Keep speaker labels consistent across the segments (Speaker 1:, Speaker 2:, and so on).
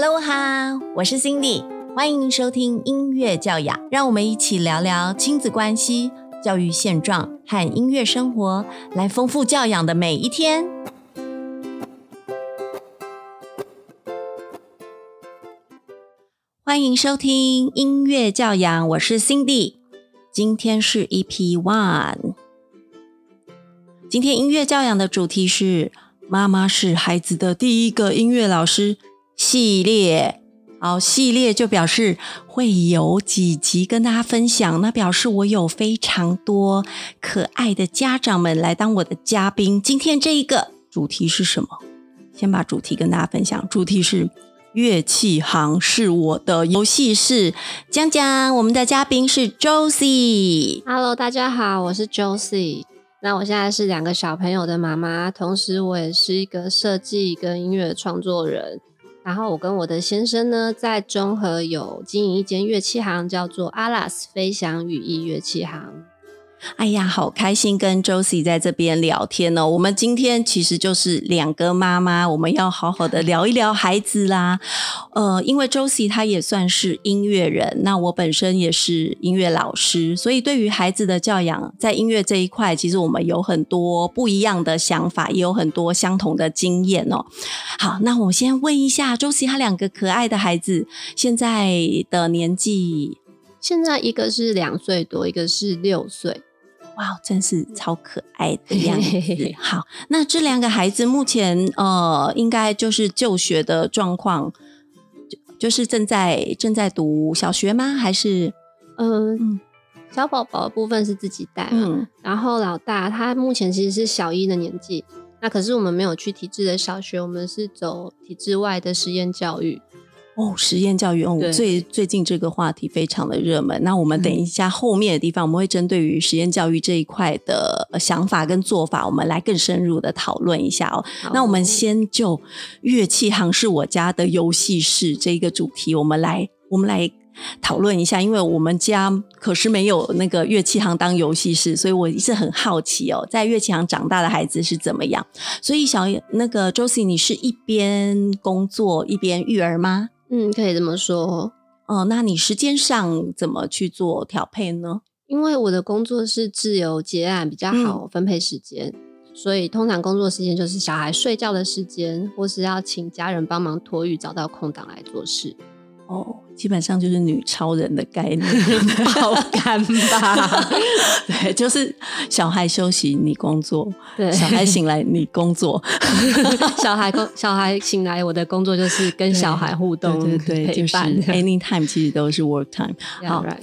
Speaker 1: Hello 哈，我是 Cindy，欢迎收听音乐教养，让我们一起聊聊亲子关系、教育现状和音乐生活，来丰富教养的每一天。欢迎收听音乐教养，我是 Cindy，今天是 EP One。今天音乐教养的主题是“妈妈是孩子的第一个音乐老师”系列。好，系列就表示会有几集跟大家分享，那表示我有非常多可爱的家长们来当我的嘉宾。今天这一个主题是什么？先把主题跟大家分享。主题是乐器行是我的游戏室。讲讲我们的嘉宾是 Josie。
Speaker 2: Hello，大家好，我是 Josie。那我现在是两个小朋友的妈妈，同时我也是一个设计跟音乐创作人。然后我跟我的先生呢，在中和有经营一间乐器行，叫做阿拉斯飞翔羽翼乐器行。
Speaker 1: 哎呀，好开心跟 Josie 在这边聊天哦！我们今天其实就是两个妈妈，我们要好好的聊一聊孩子啦。呃，因为 Josie 她也算是音乐人，那我本身也是音乐老师，所以对于孩子的教养，在音乐这一块，其实我们有很多不一样的想法，也有很多相同的经验哦。好，那我先问一下 Josie，她两个可爱的孩子现在的年纪，
Speaker 2: 现在一个是两岁多，一个是六岁。
Speaker 1: 哇，真是超可爱的样子。好，那这两个孩子目前呃，应该就是就学的状况，就就是正在正在读小学吗？还是
Speaker 2: 嗯、
Speaker 1: 嗯
Speaker 2: 小宝宝的部分是自己带嘛，
Speaker 1: 嗯
Speaker 2: 然后老大他目前其实是小一的年纪，那可是我们没有去体制的小学，我们是走体制外的实验教育。
Speaker 1: 哦，实验教育哦，最最近这个话题非常的热门。那我们等一下后面的地方，我们会针对于实验教育这一块的呃想法跟做法，我们来更深入的讨论一下哦。那我们先就乐器行是我家的游戏室这一个主题，我们来我们来讨论一下，因为我们家可是没有那个乐器行当游戏室，所以我一直很好奇哦，在乐器行长大的孩子是怎么样。所以小那个 Josie，你是一边工作一边育儿吗？
Speaker 2: 嗯，可以这么说，
Speaker 1: 哦，那你时间上怎么去做调配呢？
Speaker 2: 因为我的工作是自由接案，比较好分配时间。所以通常工作时间就是小孩睡觉的时间，或是要请家人帮忙托育，找到空档来做事。
Speaker 1: 哦，基本上就是女超人的概念，
Speaker 2: 爆肝吧？
Speaker 1: 对，就是小孩休息你工作，
Speaker 2: 对，
Speaker 1: 小孩醒来你工作，
Speaker 2: 小孩工小孩醒来，我的工作就是跟小孩互动、
Speaker 1: 对对对，就是
Speaker 2: 陪伴。
Speaker 1: anytime 其实都是 work time。好
Speaker 2: Yeah, right.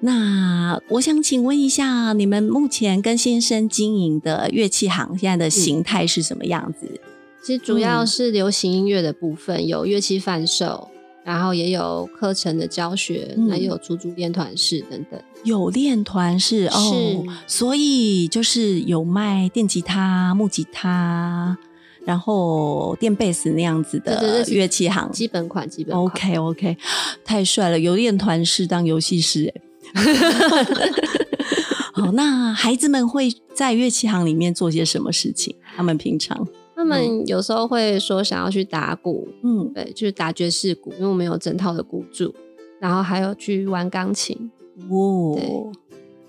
Speaker 1: 那我想请问一下，你们目前跟先生经营的乐器行现在的形态是什么样子？
Speaker 2: 其实主要
Speaker 1: 嗯
Speaker 2: 是流行音乐的部分，有乐器贩售，然后也有课程的教学，
Speaker 1: 嗯
Speaker 2: 还有出租练团式等等。
Speaker 1: 有练团式哦，所以就是有卖电吉他、木吉他，然后电贝斯那样子的乐器行。
Speaker 2: 基本款，基本款。
Speaker 1: OK OK，太帅了！有练团式当游戏师哎。好，那孩子们会在乐器行里面做些什么事情？他们平常
Speaker 2: 他们有时候会说想要去打鼓，
Speaker 1: 嗯
Speaker 2: 对，就是打爵士鼓，因为我们有整套的鼓组，然后还有去玩钢琴。
Speaker 1: 哦
Speaker 2: 对，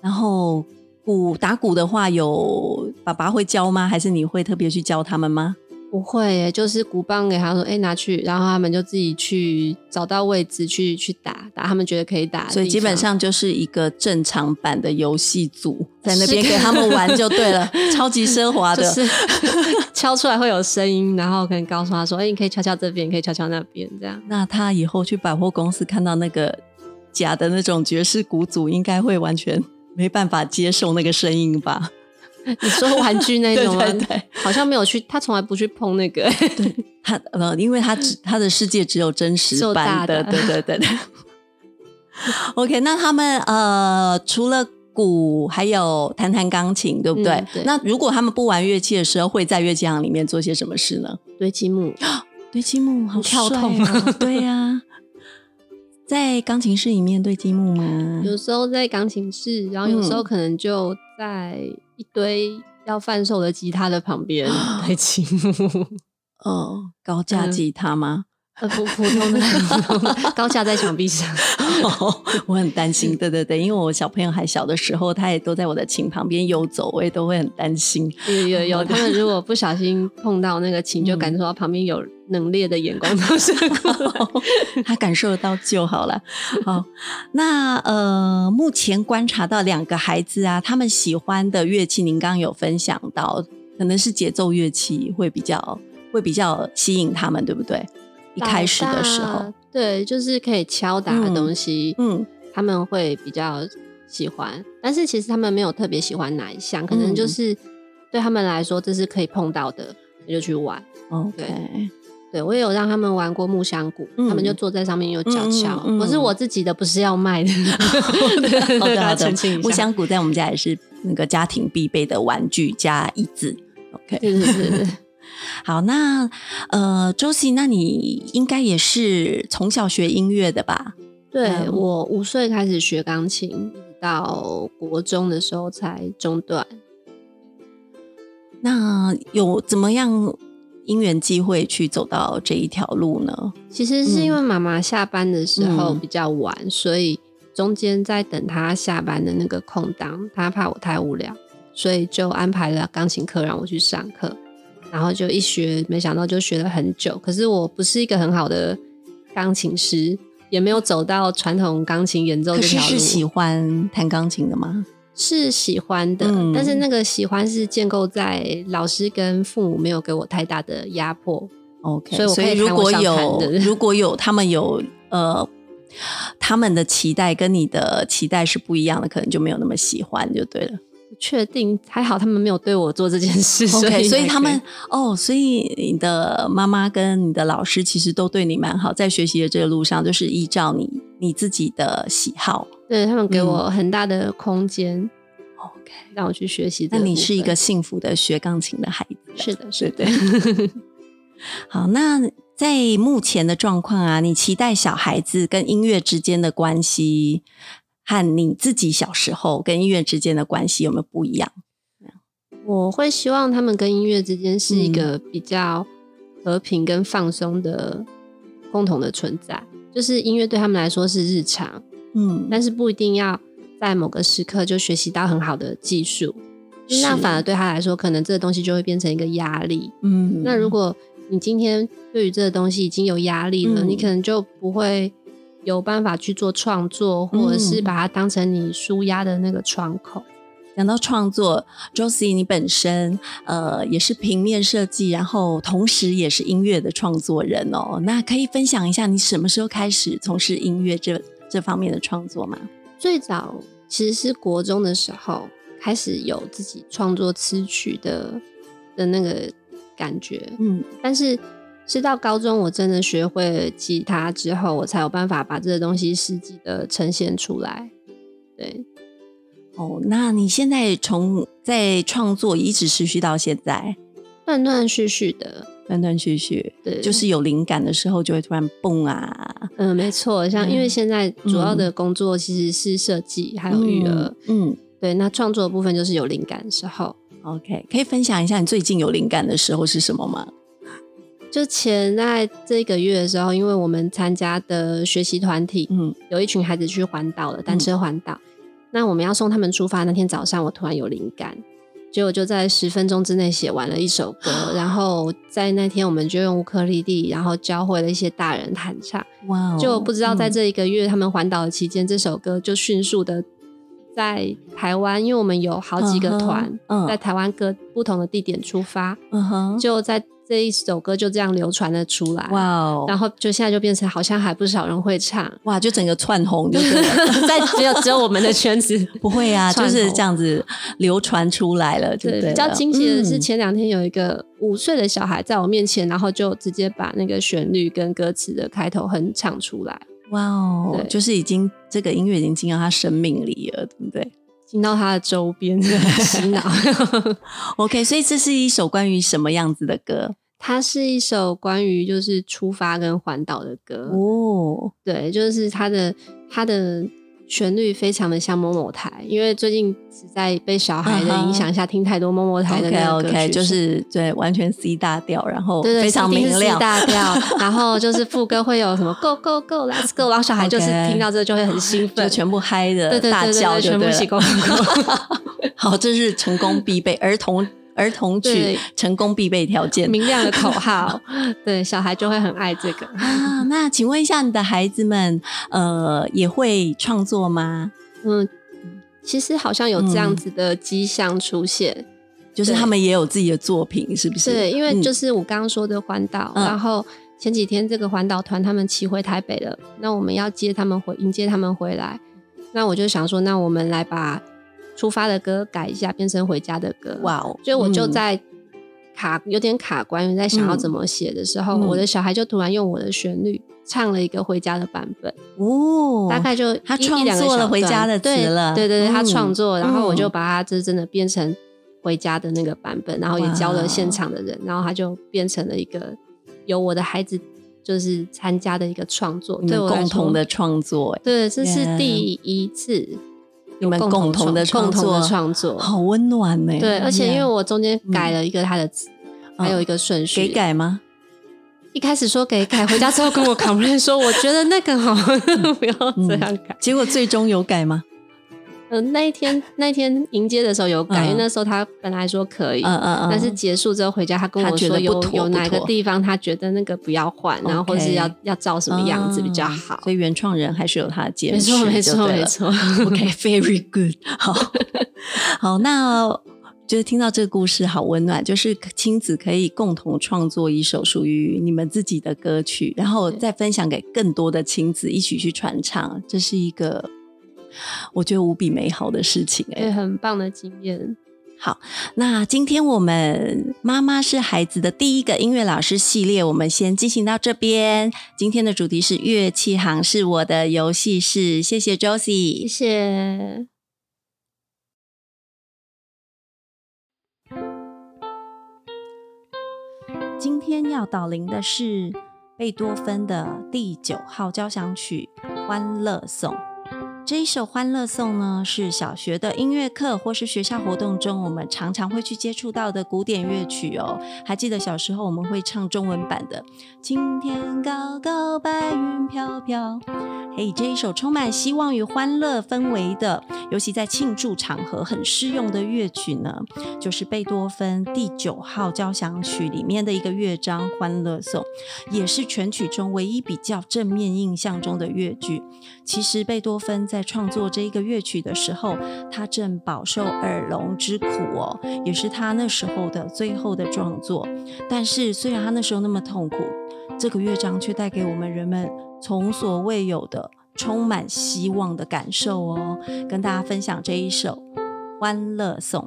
Speaker 1: 然后鼓打鼓的话，有爸爸会教吗？还是你会特别去教他们吗？
Speaker 2: 不会耶，就是鼓棒给他说，哎、拿去，然后他们就自己去找到位置去去打打，他们觉得可以打
Speaker 1: 所以基本上就是一个正常版的游戏组，在那边给他们玩就对了，超级奢华的。
Speaker 2: 就是 敲出来会有声音，然后可能告诉他说，哎、你可以敲敲这边，可以敲敲那边，这样。
Speaker 1: 那他以后去百货公司看到那个假的那种爵士鼓组，应该会完全没办法接受那个声音吧？
Speaker 2: 你说玩具那种吗？
Speaker 1: 对对对
Speaker 2: 好像没有去，他从来不去碰那个。
Speaker 1: 对他呃，因为他只他的世界只有真实版的，
Speaker 2: 的
Speaker 1: 对对对对。OK，那他们呃，除了鼓，还有弹弹钢琴，对不对？
Speaker 2: 嗯对
Speaker 1: 那如果他们不玩乐器的时候，会在乐器行里面做些什么事呢？
Speaker 2: 堆积木，
Speaker 1: 堆积木，好
Speaker 2: 跳
Speaker 1: 帅
Speaker 2: 痛
Speaker 1: 哦 对呀、在钢琴室里面堆积木吗？
Speaker 2: 有时候在钢琴室，然后有时候
Speaker 1: 嗯
Speaker 2: 可能就在一堆要贩售的吉他的旁边 堆积木。
Speaker 1: 哦，高价
Speaker 2: 嗯
Speaker 1: 吉他吗？
Speaker 2: 呃，普普通的，高架在墙壁上。
Speaker 1: 我很担心，对对对，因为我小朋友还小的时候，他也都在我的琴旁边游走，我也都会很担心。
Speaker 2: 有有有，他们如果不小心碰到那个琴，就感受到旁边有冷冽的眼光投射过来，
Speaker 1: 他感受得到就好了。好，那呃，目前观察到两个孩子啊，他们喜欢的乐器，您刚刚有分享到，可能是节奏乐器会比较会比较吸引他们，对不对？一开始的时候，
Speaker 2: 对，就是可以敲打的东西，嗯，他们会比较喜欢。但是其实他们没有特别喜欢哪一项，可能就是对他们来说这是可以碰到的，那就去玩。
Speaker 1: 哦，
Speaker 2: 对对我也有让他们玩过木香鼓，他们就坐在上面有脚敲。我是我自己的，不是要卖的。
Speaker 1: 好的好的，木香鼓在我们家也是那个家庭必备的玩具加椅子。OK，
Speaker 2: 是是是。
Speaker 1: 好，那呃，周琦，那你应该也是从小学音乐的吧？
Speaker 2: 对我五岁开始学钢琴，到国中的时候才中断。
Speaker 1: 那有怎么样因缘机会去走到这一条路呢？
Speaker 2: 其实是因为妈妈下班的时候比较晚，所以中间在等她下班的那个空档，她怕我太无聊，所以就安排了钢琴课让我去上课。然后就一学，没想到就学了很久。可是我不是一个很好的钢琴师，也没有走到传统钢琴演奏这条路。
Speaker 1: 是喜欢弹钢琴的吗？
Speaker 2: 是喜欢的，但是那个喜欢是建构在老师跟父母没有给我太大的压迫。
Speaker 1: OK，
Speaker 2: 所以
Speaker 1: 所以如果有如果有他们有呃他们的期待跟你的期待是不一样的，可能就没有那么喜欢就对了。
Speaker 2: 确定还好，他们没有对我做这件事，
Speaker 1: 所
Speaker 2: 以
Speaker 1: 所以他们哦，所以你的妈妈跟你的老师其实都对你蛮好，在学习的这个路上，就是依照你你自己的喜好，
Speaker 2: 对他们给我很大的空间
Speaker 1: ，OK，
Speaker 2: 让我去学习。
Speaker 1: 那你是一个幸福的学钢琴的孩子，
Speaker 2: 是的，是
Speaker 1: 的。好，那在目前的状况啊，你期待小孩子跟音乐之间的关系？和你自己小时候跟音乐之间的关系有没有不一样？
Speaker 2: 我会希望他们跟音乐之间是一个比较和平跟放松的共同的存在，就是音乐对他们来说是日常，嗯，但是不一定要在某个时刻就学习到很好的技术，那反而对他来说，可能这个东西就会变成一个压力。嗯，那如果你今天对于这个东西已经有压力了，你可能就不会。有办法去做创作，或者是把它当成你舒压的那个窗口。
Speaker 1: 讲到创作，Josie，你本身呃也是平面设计，然后同时也是音乐的创作人哦。那可以分享一下你什么时候开始从事音乐这这方面的创作吗？
Speaker 2: 最早其实是国中的时候开始有自己创作词曲的的那个感觉，嗯，但是。是到高中，我真的学会了吉他之后，我才有办法把这个东西实际的呈现出来。对，
Speaker 1: 哦，那你现在从在创作一直持续到现在，
Speaker 2: 断断续续的，
Speaker 1: 断断续续，对，就是有灵感的时候就会突然蹦啊。
Speaker 2: 嗯，没错，像因为现在主要的工作其实是设计还有育儿，嗯，对，那创作的部分就是有灵感的时候。
Speaker 1: OK，可以分享一下你最近有灵感的时候是什么吗？
Speaker 2: 就前在这个月的时候，因为我们参加的学习团体，嗯，有一群孩子去环岛了，单车环岛。那我们要送他们出发那天早上，我突然有灵感，结果就在十分钟之内写完了一首歌。然后在那天，我们就用乌克丽丽，然后教会了一些大人弹唱。哇！哦就不知道在这一个月他们环岛的期间，这首歌就迅速的在台湾，因为我们有好几个团在台湾各不同的地点出发，嗯哼，就在。这一首歌就这样流传了出来，哇哦！然后就现在就变成好像还不少人会唱，
Speaker 1: 哇！就整个窜红，就 是
Speaker 2: 在只有只有我们的圈子
Speaker 1: 不会啊，就是这样子流传出来了，对
Speaker 2: 比较惊喜的是前两天有一个五岁的小孩在我面前，然后就直接把那个旋律跟歌词的开头哼唱出来，
Speaker 1: 哇哦！就是已经这个音乐已经进到他生命里了，对不对？
Speaker 2: 进到他的周边 洗脑。
Speaker 1: OK，所以这是一首关于什么样子的歌？
Speaker 2: 它是一首关于就是出发跟环岛的歌哦。对，就是他的他的旋律非常的像某某台，因为最近是在被小孩的影响下听太多某某台的那个歌曲
Speaker 1: OK，就是对，完全 C 大调，然后
Speaker 2: 对对，
Speaker 1: 非常明亮。
Speaker 2: 大调，然后就是副歌会有什么 Go Go Go Let's Go，然后小孩就是听到这就会很兴奋就，
Speaker 1: 全部嗨的大叫
Speaker 2: 全部一起 Go Go Go。
Speaker 1: 好，这是成功必备儿童儿童曲成功必备条件
Speaker 2: 明亮的口号，对小孩就会很爱这个。
Speaker 1: 啊。那请问一下，你的孩子们呃也会创作吗？
Speaker 2: 嗯，其实好像有这样子的迹象出现。
Speaker 1: 就是他们也有自己的作品，是不是？
Speaker 2: 对，因为
Speaker 1: 嗯
Speaker 2: 就是我刚刚说的环岛，
Speaker 1: 嗯
Speaker 2: 然后前几天这个环岛团他们骑回台北了，那我们要接他们回迎接他们回来，那我就想说，那我们来把出发的歌改一下，变成回家的歌。
Speaker 1: 哇哦，
Speaker 2: 所以我就
Speaker 1: 嗯。
Speaker 2: 在卡有点卡关，在想要怎么写的时候，
Speaker 1: 嗯。
Speaker 2: 我的小孩就突然用我的旋律唱了一个回家的版本，
Speaker 1: 哦，
Speaker 2: 大概就
Speaker 1: 他创作了回家的词
Speaker 2: 对
Speaker 1: 了。
Speaker 2: 对对对，他
Speaker 1: 嗯。
Speaker 2: 创作，然后我就
Speaker 1: 嗯
Speaker 2: 把它这真的变成回家的那个版本，然后也教了现场的人，然后他就变成了一个由我的孩子就是参加的一个创作，对我
Speaker 1: 共同的创作，哎。
Speaker 2: 对，这是第一次
Speaker 1: 你们共同的
Speaker 2: 创共同的
Speaker 1: 创作，好温暖呢。
Speaker 2: 对，而且因为我中间改了一个他的词，还有一个顺序，
Speaker 1: 嗯给改吗？
Speaker 2: 一开始说给改，回家之后跟我 complain 说，我觉得那个好，不要这样改。
Speaker 1: 结果最终有改吗？
Speaker 2: 嗯、那一天那一天迎接的时候有改，
Speaker 1: 嗯。
Speaker 2: 因为那时候他本来说可以，
Speaker 1: 嗯嗯嗯，
Speaker 2: 但是结束之后回家，他跟我说有有哪个地方他觉得那个不要换，然后或
Speaker 1: OK
Speaker 2: 是要要照什么样子比较好。
Speaker 1: 啊。所以原创人还是有他的坚
Speaker 2: 没，错没错没错。
Speaker 1: OK，very、good 好。好，那就是听到这个故事好温暖，就是亲子可以共同创作一首属于你们自己的歌曲，然后再分享给更多的亲子一起去传唱，这是一个我觉得无比美好的事情、哎，
Speaker 2: 很棒的经验。
Speaker 1: 好，那今天我们妈妈是孩子的第一个音乐老师系列，我们先进行到这边。今天的主题是乐器行是我的游戏室，谢谢 Josie，
Speaker 2: 谢谢。
Speaker 1: 今天要导聆的是贝多芬的第九号交响曲《欢乐颂》。这一首《欢乐颂》呢，是小学的音乐课或是学校活动中，我们常常会去接触到的古典乐曲哦。还记得小时候我们会唱中文版的“青天高高，白云飘飘”。嘿，这一首充满希望与欢乐氛围的，尤其在庆祝场合很适用的乐曲呢，就是贝多芬第九号交响曲里面的一个乐章《欢乐颂》，也是全曲中唯一比较正面印象中的乐句。其实贝多芬在在创作这一个乐曲的时候，他正饱受耳聋之苦哦，也是他那时候的最后的创作。但是虽然他那时候那么痛苦，这个乐章却带给我们人们从所未有的充满希望的感受哦。跟大家分享这一首《欢乐颂》。